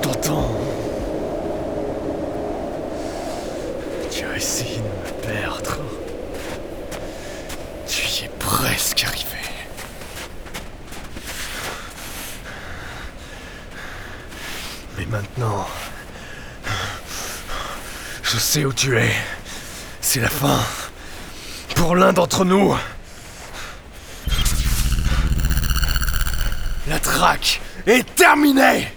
Je t'entends. Tu as essayé de me perdre. Tu y es presque arrivé. Mais maintenant, je sais où tu es. C'est la fin. Pour l'un d'entre nous. La traque est terminée